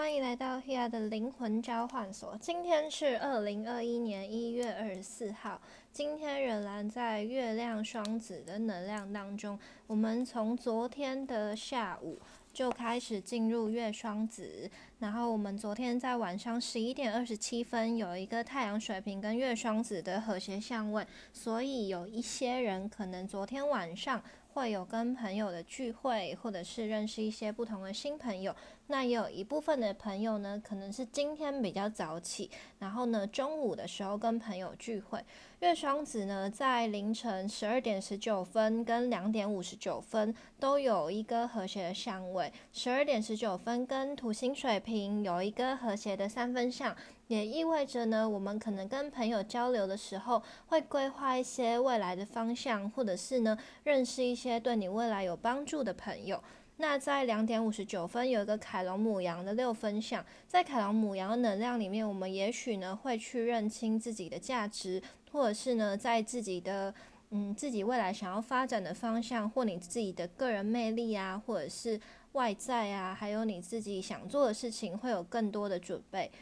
欢迎来到 Hea 的灵魂交换所。今天是二零二一年一月二十四号，今天仍然在月亮双子的能量当中。我们从昨天的下午就开始进入月双子，然后我们昨天在晚上十一点二十七分有一个太阳水瓶跟月双子的和谐相位，所以有一些人可能昨天晚上。会有跟朋友的聚会，或者是认识一些不同的新朋友。那也有一部分的朋友呢，可能是今天比较早起，然后呢中午的时候跟朋友聚会。月双子呢，在凌晨十二点十九分跟两点五十九分都有一个和谐的相位。十二点十九分跟土星水瓶有一个和谐的三分相。也意味着呢，我们可能跟朋友交流的时候，会规划一些未来的方向，或者是呢，认识一些对你未来有帮助的朋友。那在两点五十九分有一个凯龙母羊的六分相，在凯龙母羊的能量里面，我们也许呢会去认清自己的价值，或者是呢在自己的嗯自己未来想要发展的方向，或你自己的个人魅力啊，或者是外在啊，还有你自己想做的事情，会有更多的准备。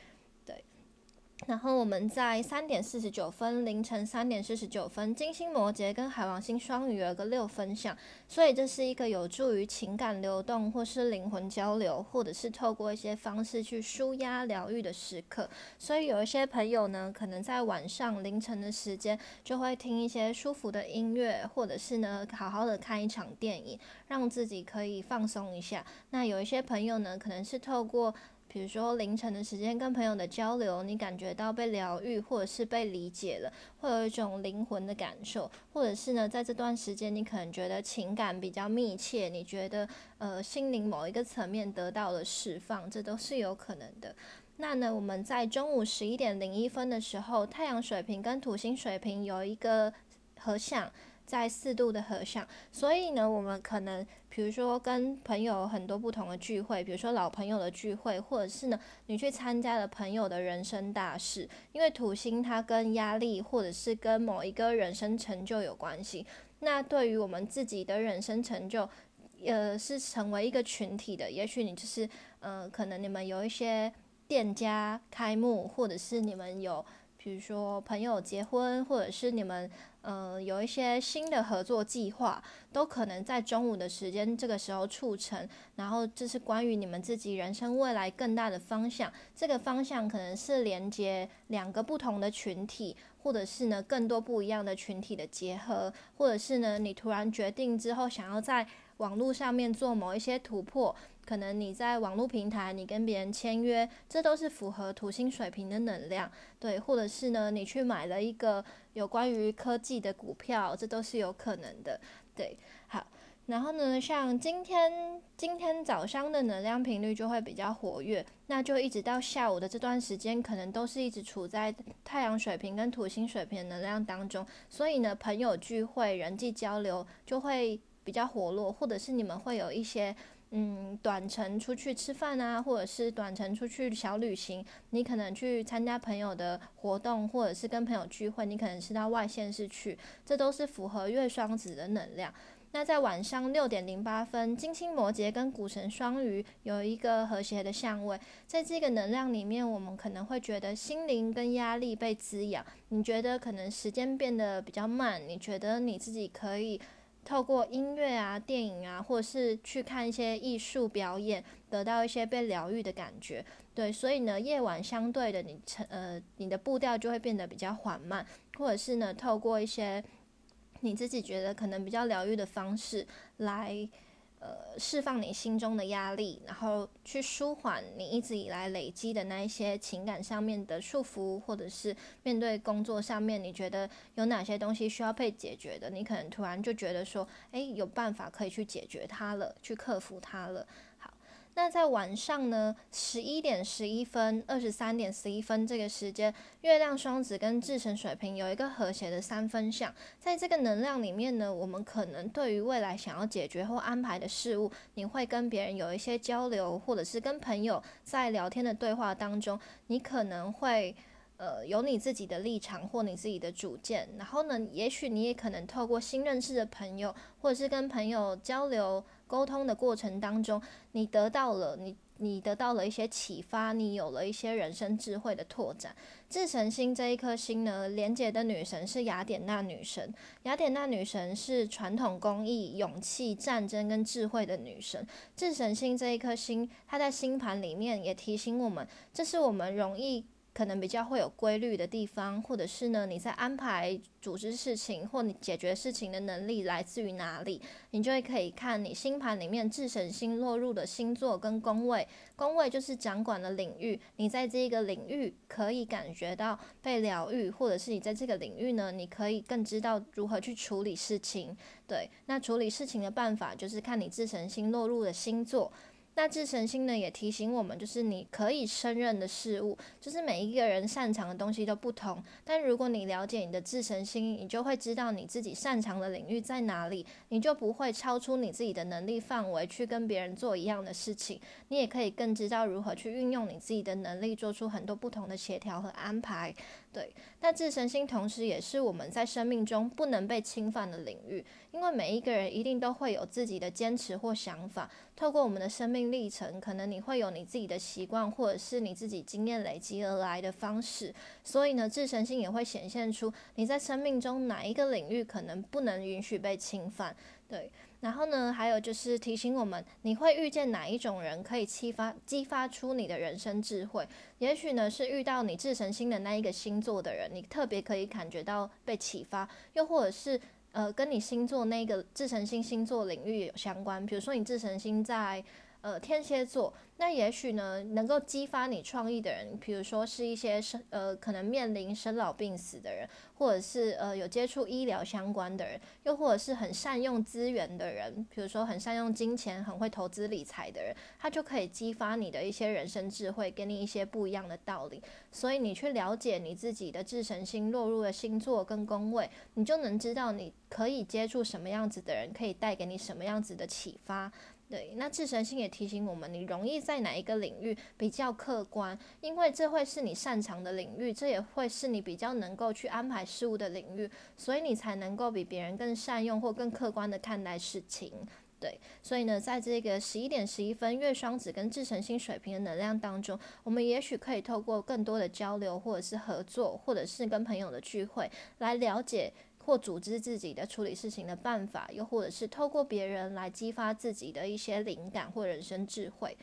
然后我们在三点四十九分，凌晨三点四十九分，金星摩羯跟海王星双鱼有个六分相，所以这是一个有助于情感流动，或是灵魂交流，或者是透过一些方式去舒压疗愈的时刻。所以有一些朋友呢，可能在晚上凌晨的时间，就会听一些舒服的音乐，或者是呢，好好的看一场电影，让自己可以放松一下。那有一些朋友呢，可能是透过比如说凌晨的时间跟朋友的交流，你感觉到被疗愈，或者是被理解了，会有一种灵魂的感受，或者是呢，在这段时间你可能觉得情感比较密切，你觉得呃心灵某一个层面得到了释放，这都是有可能的。那呢，我们在中午十一点零一分的时候，太阳水瓶跟土星水瓶有一个合相。在四度的合相，所以呢，我们可能比如说跟朋友很多不同的聚会，比如说老朋友的聚会，或者是呢，你去参加了朋友的人生大事，因为土星它跟压力或者是跟某一个人生成就有关系。那对于我们自己的人生成就，呃，是成为一个群体的，也许你就是呃，可能你们有一些店家开幕，或者是你们有。比如说朋友结婚，或者是你们呃有一些新的合作计划，都可能在中午的时间这个时候促成。然后这是关于你们自己人生未来更大的方向。这个方向可能是连接两个不同的群体，或者是呢更多不一样的群体的结合，或者是呢你突然决定之后想要在网络上面做某一些突破。可能你在网络平台，你跟别人签约，这都是符合土星水平的能量，对，或者是呢，你去买了一个有关于科技的股票，这都是有可能的，对，好，然后呢，像今天今天早上的能量频率就会比较活跃，那就一直到下午的这段时间，可能都是一直处在太阳水平跟土星水平能量当中，所以呢，朋友聚会、人际交流就会比较活络，或者是你们会有一些。嗯，短程出去吃饭啊，或者是短程出去小旅行，你可能去参加朋友的活动，或者是跟朋友聚会，你可能是到外县市去，这都是符合月双子的能量。那在晚上六点零八分，金星摩羯跟股神双鱼有一个和谐的相位，在这个能量里面，我们可能会觉得心灵跟压力被滋养。你觉得可能时间变得比较慢，你觉得你自己可以。透过音乐啊、电影啊，或者是去看一些艺术表演，得到一些被疗愈的感觉。对，所以呢，夜晚相对的，你成呃，你的步调就会变得比较缓慢，或者是呢，透过一些你自己觉得可能比较疗愈的方式来。呃，释放你心中的压力，然后去舒缓你一直以来累积的那一些情感上面的束缚，或者是面对工作上面，你觉得有哪些东西需要被解决的？你可能突然就觉得说，诶，有办法可以去解决它了，去克服它了。那在晚上呢，十一点十一分、二十三点十一分这个时间，月亮双子跟智神水瓶有一个和谐的三分相，在这个能量里面呢，我们可能对于未来想要解决或安排的事物，你会跟别人有一些交流，或者是跟朋友在聊天的对话当中，你可能会。呃，有你自己的立场或你自己的主见，然后呢，也许你也可能透过新认识的朋友，或者是跟朋友交流沟通的过程当中，你得到了你你得到了一些启发，你有了一些人生智慧的拓展。智神星这一颗星呢，连接的女神是雅典娜女神。雅典娜女神是传统工艺、勇气、战争跟智慧的女神。智神星这一颗星，它在星盘里面也提醒我们，这是我们容易。可能比较会有规律的地方，或者是呢，你在安排、组织事情或你解决事情的能力来自于哪里？你就会可以看你星盘里面智神星落入的星座跟宫位，宫位就是掌管的领域。你在这个领域可以感觉到被疗愈，或者是你在这个领域呢，你可以更知道如何去处理事情。对，那处理事情的办法就是看你智神星落入的星座。那智神星呢，也提醒我们，就是你可以胜任的事物，就是每一个人擅长的东西都不同。但如果你了解你的智神星，你就会知道你自己擅长的领域在哪里，你就不会超出你自己的能力范围去跟别人做一样的事情。你也可以更知道如何去运用你自己的能力，做出很多不同的协调和安排。对，那智神星同时也是我们在生命中不能被侵犯的领域，因为每一个人一定都会有自己的坚持或想法。透过我们的生命历程，可能你会有你自己的习惯，或者是你自己经验累积而来的方式。所以呢，智神星也会显现出你在生命中哪一个领域可能不能允许被侵犯。对。然后呢，还有就是提醒我们，你会遇见哪一种人可以激发激发出你的人生智慧？也许呢是遇到你自成星的那一个星座的人，你特别可以感觉到被启发；又或者是呃跟你星座那个自成星星座领域有相关，比如说你自成星在。呃，天蝎座，那也许呢，能够激发你创意的人，比如说是一些生呃，可能面临生老病死的人，或者是呃有接触医疗相关的人，又或者是很善用资源的人，比如说很善用金钱、很会投资理财的人，他就可以激发你的一些人生智慧，给你一些不一样的道理。所以你去了解你自己的智神星落入的星座跟宫位，你就能知道你可以接触什么样子的人，可以带给你什么样子的启发。对，那智神星也提醒我们，你容易在哪一个领域比较客观，因为这会是你擅长的领域，这也会是你比较能够去安排事物的领域，所以你才能够比别人更善用或更客观的看待事情。对，所以呢，在这个十一点十一分，月双子跟智神星水平的能量当中，我们也许可以透过更多的交流，或者是合作，或者是跟朋友的聚会，来了解。或组织自己的处理事情的办法，又或者是透过别人来激发自己的一些灵感或人生智慧。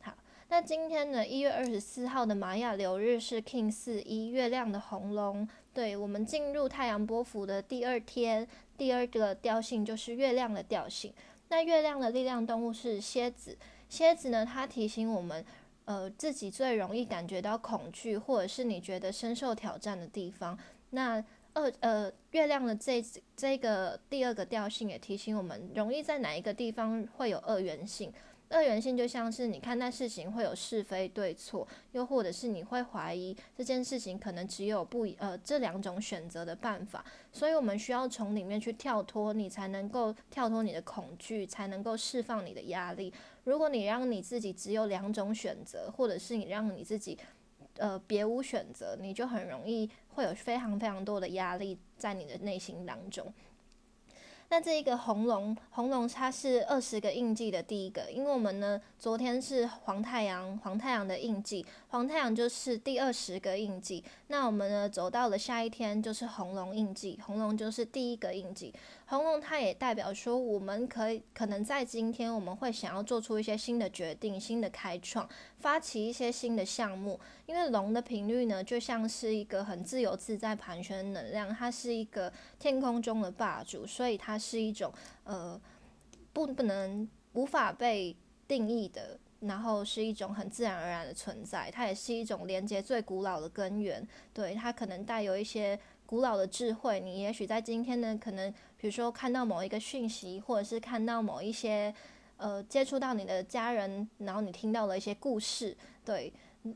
好，那今天呢，一月二十四号的玛雅流日是 King 四一月亮的红龙，对我们进入太阳波幅的第二天，第二个调性就是月亮的调性。那月亮的力量动物是蝎子，蝎子呢，它提醒我们，呃，自己最容易感觉到恐惧，或者是你觉得深受挑战的地方。那二呃，月亮的这这个第二个调性也提醒我们，容易在哪一个地方会有二元性。二元性就像是你看待事情会有是非对错，又或者是你会怀疑这件事情可能只有不呃这两种选择的办法。所以我们需要从里面去跳脱，你才能够跳脱你的恐惧，才能够释放你的压力。如果你让你自己只有两种选择，或者是你让你自己。呃，别无选择，你就很容易会有非常非常多的压力在你的内心当中。那这一个红龙，红龙它是二十个印记的第一个，因为我们呢，昨天是黄太阳，黄太阳的印记，黄太阳就是第二十个印记。那我们呢，走到了下一天就是红龙印记，红龙就是第一个印记。红龙它也代表说，我们可以可能在今天，我们会想要做出一些新的决定、新的开创，发起一些新的项目。因为龙的频率呢，就像是一个很自由自在盘旋的能量，它是一个天空中的霸主，所以它是一种呃不不能无法被定义的，然后是一种很自然而然的存在。它也是一种连接最古老的根源，对它可能带有一些古老的智慧。你也许在今天呢，可能。比如说看到某一个讯息，或者是看到某一些，呃，接触到你的家人，然后你听到了一些故事，对，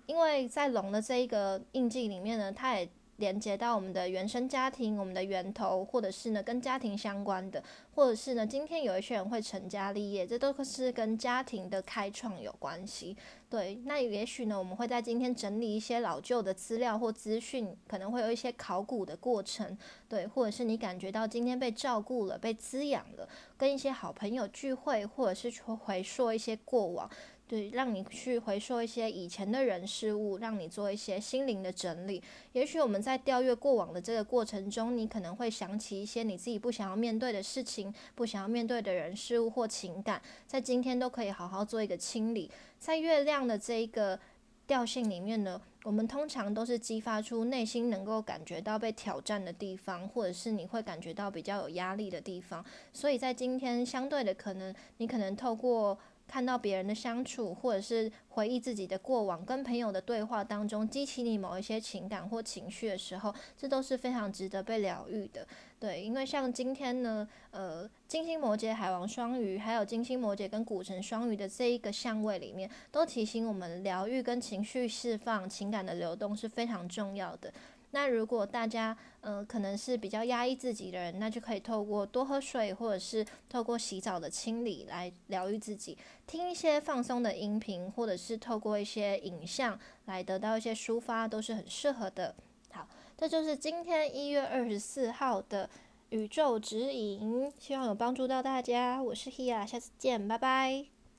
因为在龙的这一个印记里面呢，它也。连接到我们的原生家庭，我们的源头，或者是呢跟家庭相关的，或者是呢今天有一些人会成家立业，这都是跟家庭的开创有关系。对，那也许呢我们会在今天整理一些老旧的资料或资讯，可能会有一些考古的过程。对，或者是你感觉到今天被照顾了，被滋养了，跟一些好朋友聚会，或者是回溯一些过往。对，让你去回溯一些以前的人事物，让你做一些心灵的整理。也许我们在调阅过往的这个过程中，你可能会想起一些你自己不想要面对的事情，不想要面对的人事物或情感，在今天都可以好好做一个清理。在月亮的这一个调性里面呢，我们通常都是激发出内心能够感觉到被挑战的地方，或者是你会感觉到比较有压力的地方。所以在今天，相对的可能，你可能透过看到别人的相处，或者是回忆自己的过往，跟朋友的对话当中，激起你某一些情感或情绪的时候，这都是非常值得被疗愈的。对，因为像今天呢，呃，金星摩羯、海王双鱼，还有金星摩羯跟古城双鱼的这一个相位里面，都提醒我们，疗愈跟情绪释放、情感的流动是非常重要的。那如果大家呃可能是比较压抑自己的人，那就可以透过多喝水，或者是透过洗澡的清理来疗愈自己，听一些放松的音频，或者是透过一些影像来得到一些抒发，都是很适合的。好，这就是今天一月二十四号的宇宙指引，希望有帮助到大家。我是 Hia，下次见，拜拜。